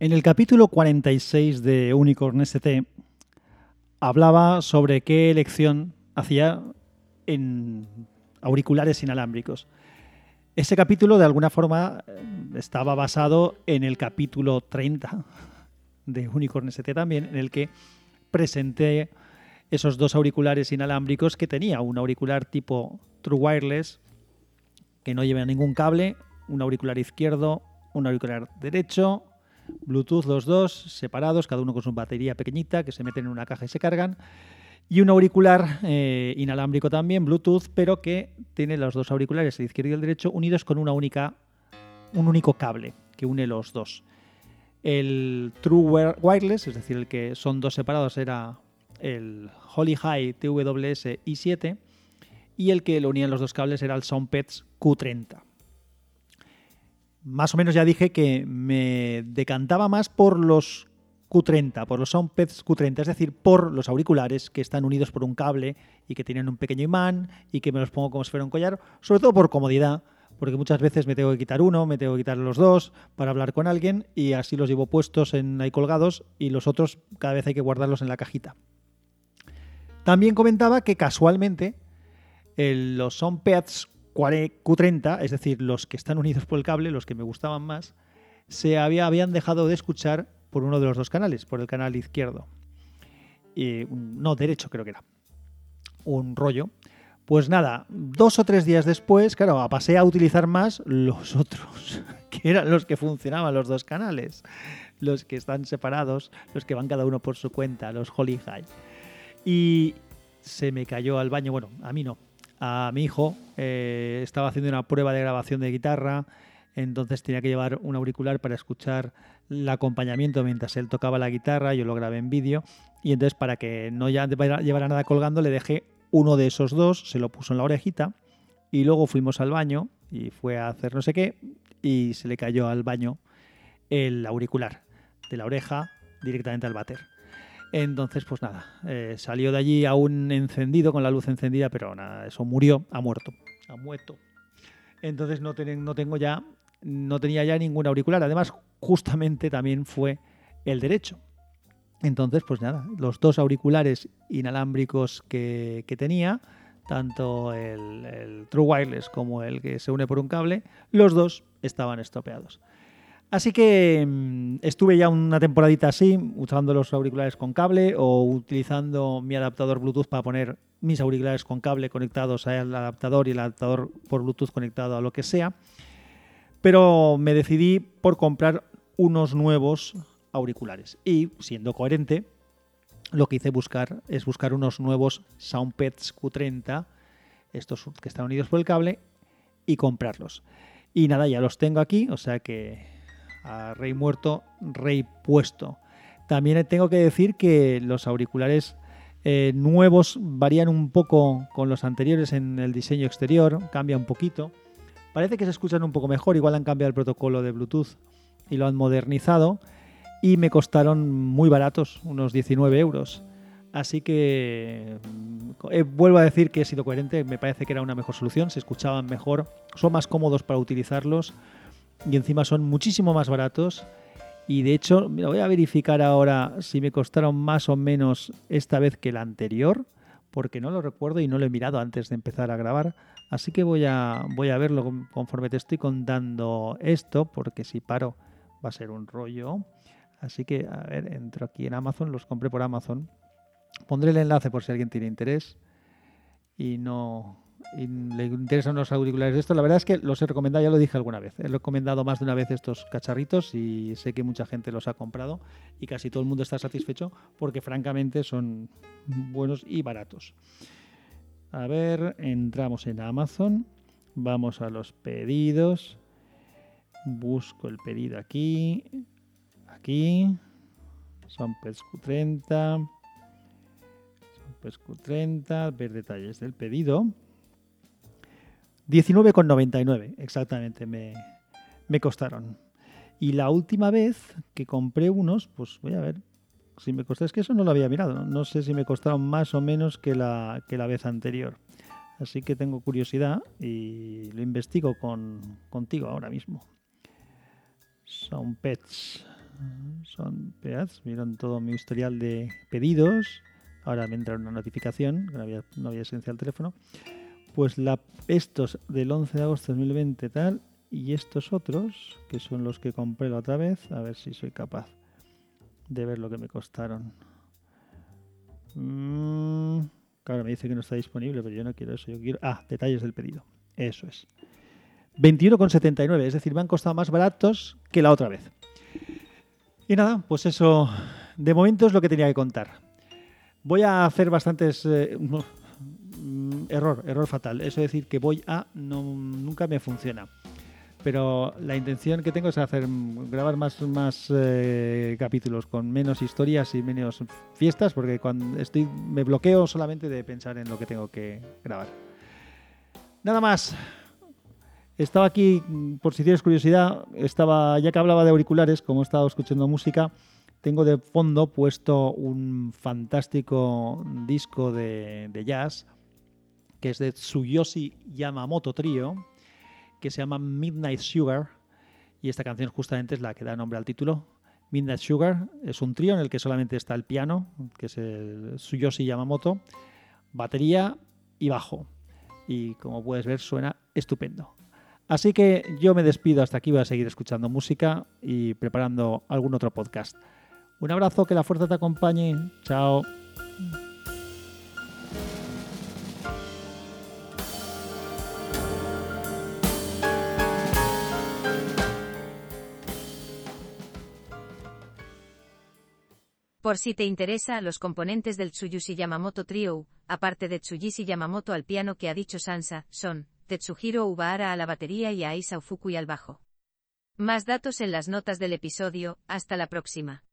En el capítulo 46 de Unicorn ST hablaba sobre qué elección hacía en auriculares inalámbricos. Ese capítulo de alguna forma estaba basado en el capítulo 30 de Unicorn ST también, en el que presenté esos dos auriculares inalámbricos que tenía, un auricular tipo True Wireless que no lleva ningún cable, un auricular izquierdo, un auricular derecho, Bluetooth los dos, separados, cada uno con su batería pequeñita que se meten en una caja y se cargan. Y un auricular eh, inalámbrico también, Bluetooth, pero que tiene los dos auriculares, el izquierdo y el derecho, unidos con una única, un único cable que une los dos. El True Wireless, es decir, el que son dos separados, era el Holy High TWS i7 y el que lo unían los dos cables era el Soundpets Q30 más o menos ya dije que me decantaba más por los Q30, por los Soundpads Q30, es decir, por los auriculares que están unidos por un cable y que tienen un pequeño imán y que me los pongo como si fuera un collar, sobre todo por comodidad, porque muchas veces me tengo que quitar uno, me tengo que quitar los dos para hablar con alguien y así los llevo puestos en ahí colgados y los otros cada vez hay que guardarlos en la cajita. También comentaba que casualmente los Soundpads Q30, es decir, los que están unidos por el cable, los que me gustaban más, se había, habían dejado de escuchar por uno de los dos canales, por el canal izquierdo. No, derecho creo que era. Un rollo. Pues nada, dos o tres días después, claro, pasé a utilizar más los otros, que eran los que funcionaban los dos canales, los que están separados, los que van cada uno por su cuenta, los Holy High. Y se me cayó al baño, bueno, a mí no, a mi hijo. Eh, estaba haciendo una prueba de grabación de guitarra, entonces tenía que llevar un auricular para escuchar el acompañamiento mientras él tocaba la guitarra, yo lo grabé en vídeo, y entonces para que no llevara nada colgando le dejé uno de esos dos, se lo puso en la orejita, y luego fuimos al baño y fue a hacer no sé qué, y se le cayó al baño el auricular de la oreja directamente al bater. Entonces, pues nada, eh, salió de allí aún encendido, con la luz encendida, pero nada, eso murió, ha muerto, ha muerto. Entonces no, tengo ya, no tenía ya ningún auricular. Además, justamente también fue el derecho. Entonces, pues nada, los dos auriculares inalámbricos que, tenía, tanto el, el, True Wireless como el que se une por un cable, los dos estaban estropeados. Así que mm, estuve ya una temporadita así, usando los auriculares con cable o utilizando mi adaptador Bluetooth para poner mis auriculares con cable conectados al adaptador y el adaptador por Bluetooth conectado a lo que sea. Pero me decidí por comprar unos nuevos auriculares. Y siendo coherente, lo que hice buscar es buscar unos nuevos Soundpads Q30, estos que están unidos por el cable, y comprarlos. Y nada, ya los tengo aquí, o sea que rey muerto, rey puesto. También tengo que decir que los auriculares eh, nuevos varían un poco con los anteriores en el diseño exterior, cambia un poquito. Parece que se escuchan un poco mejor, igual han cambiado el protocolo de Bluetooth y lo han modernizado y me costaron muy baratos, unos 19 euros. Así que eh, vuelvo a decir que he sido coherente, me parece que era una mejor solución, se escuchaban mejor, son más cómodos para utilizarlos y encima son muchísimo más baratos. Y de hecho, mira, voy a verificar ahora si me costaron más o menos esta vez que la anterior, porque no lo recuerdo y no lo he mirado antes de empezar a grabar. Así que voy a, voy a verlo conforme te estoy contando esto, porque si paro va a ser un rollo. Así que, a ver, entro aquí en Amazon, los compré por Amazon. Pondré el enlace por si alguien tiene interés. Y no, y le interesan los auriculares de esto, la verdad es que los he recomendado, ya lo dije alguna vez, he recomendado más de una vez estos cacharritos y sé que mucha gente los ha comprado y casi todo el mundo está satisfecho porque francamente son buenos y baratos. A ver, entramos en Amazon, vamos a los pedidos, busco el pedido aquí, aquí, son PESQ 30, son PESQ 30, ver detalles del pedido. 19,99 exactamente me, me costaron. Y la última vez que compré unos, pues voy a ver si me costó. Es que eso no lo había mirado. No, sé si me costaron más o menos que la, que la vez anterior. Así que tengo curiosidad y lo investigo con, contigo ahora mismo. Son pets. Son, veas, miran todo mi historial de pedidos. Ahora me entra una notificación, no había, no había teléfono. Pues estos del 11 de agosto de 2020 tal, y estos otros, que son los que compré la otra vez, a ver si soy capaz de ver lo que me costaron. Mm, claro, me dice que no está disponible, pero yo no quiero eso. Yo quiero. Ah, detalles del pedido. Eso es. 21,79, es decir, me han costado más baratos que la otra vez. Y nada, pues eso, de momento es lo que tenía que contar. Voy a hacer bastantes... Eh, mm, error, error fatal. Eso es decir, que voy a... Nunca me funciona pero la intención que tengo es hacer grabar más, más eh, capítulos con menos historias y menos fiestas, porque cuando estoy me bloqueo solamente de pensar en lo que tengo que grabar. Nada más. Estaba aquí, por si tienes curiosidad, estaba ya que hablaba de auriculares, como he estado escuchando música, tengo de fondo puesto un fantástico disco de jazz que es de Tsuyoshi Yamamoto Trio que se llama Midnight Sugar y esta canción justamente es la que da nombre al título. Midnight Sugar es un trío en el que solamente está el piano, que es el Suyoshi Yamamoto, batería y bajo. Y como puedes ver suena estupendo. Así que yo me despido hasta aquí, voy a seguir escuchando música y preparando algún otro podcast. Un abrazo, que la fuerza te acompañe. Chao. Por si te interesa, los componentes del Tsuyoshi Yamamoto Trio, aparte de Tsuyoshi Yamamoto al piano que ha dicho Sansa, son Tetsuhiro Ubahara a la batería y Aisa Ufukui al bajo. Más datos en las notas del episodio, hasta la próxima.